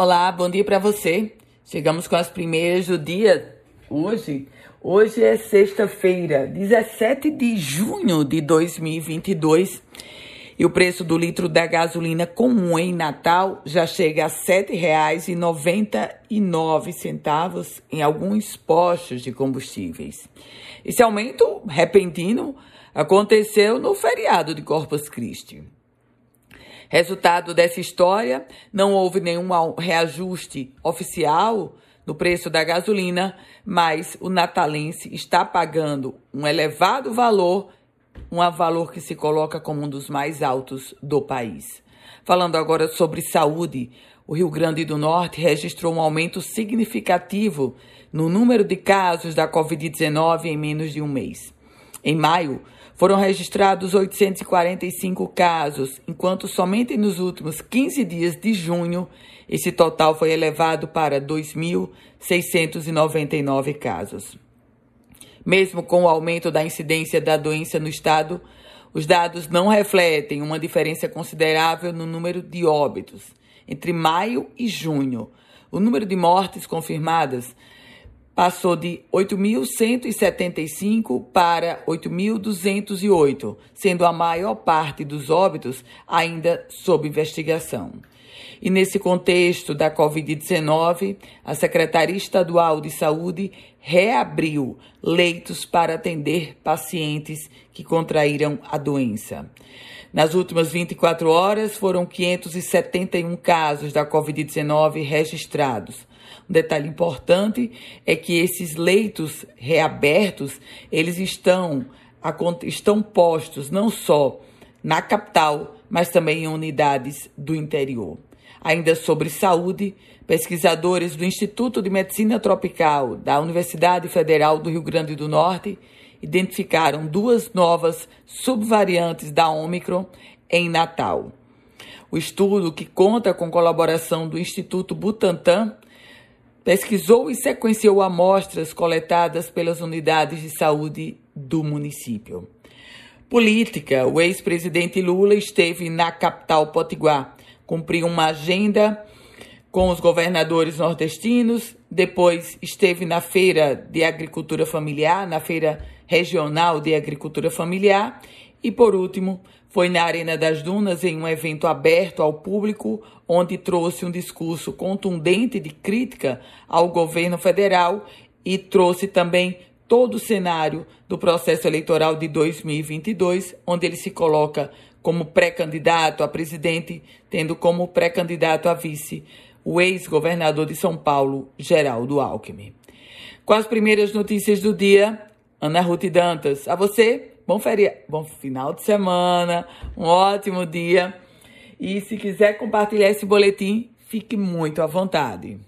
Olá, bom dia para você. Chegamos com as primeiras do dia hoje. Hoje é sexta-feira, 17 de junho de 2022. E o preço do litro da gasolina comum em Natal já chega a R$ 7,99 em alguns postos de combustíveis. Esse aumento repentino aconteceu no feriado de Corpus Christi. Resultado dessa história, não houve nenhum reajuste oficial no preço da gasolina, mas o natalense está pagando um elevado valor, um valor que se coloca como um dos mais altos do país. Falando agora sobre saúde, o Rio Grande do Norte registrou um aumento significativo no número de casos da Covid-19 em menos de um mês. Em maio, foram registrados 845 casos, enquanto somente nos últimos 15 dias de junho esse total foi elevado para 2.699 casos. Mesmo com o aumento da incidência da doença no estado, os dados não refletem uma diferença considerável no número de óbitos. Entre maio e junho, o número de mortes confirmadas passou de 8.175 para 8.208, sendo a maior parte dos óbitos ainda sob investigação. E nesse contexto da Covid-19, a Secretaria Estadual de Saúde reabriu leitos para atender pacientes que contraíram a doença. Nas últimas 24 horas, foram 571 casos da Covid-19 registrados, um detalhe importante é que esses leitos reabertos, eles estão, estão postos não só na capital, mas também em unidades do interior. Ainda sobre saúde, pesquisadores do Instituto de Medicina Tropical da Universidade Federal do Rio Grande do Norte identificaram duas novas subvariantes da Omicron em Natal. O estudo, que conta com colaboração do Instituto Butantan, pesquisou e sequenciou amostras coletadas pelas unidades de saúde do município. Política: o ex-presidente Lula esteve na capital Potiguar, cumpriu uma agenda com os governadores nordestinos, depois esteve na Feira de Agricultura Familiar, na Feira Regional de Agricultura Familiar, e por último, foi na Arena das Dunas em um evento aberto ao público, onde trouxe um discurso contundente de crítica ao governo federal e trouxe também todo o cenário do processo eleitoral de 2022, onde ele se coloca como pré-candidato a presidente, tendo como pré-candidato a vice o ex-governador de São Paulo, Geraldo Alckmin. Com as primeiras notícias do dia, Ana Ruth Dantas. A você, Bom, feria... Bom final de semana, um ótimo dia. E se quiser compartilhar esse boletim, fique muito à vontade.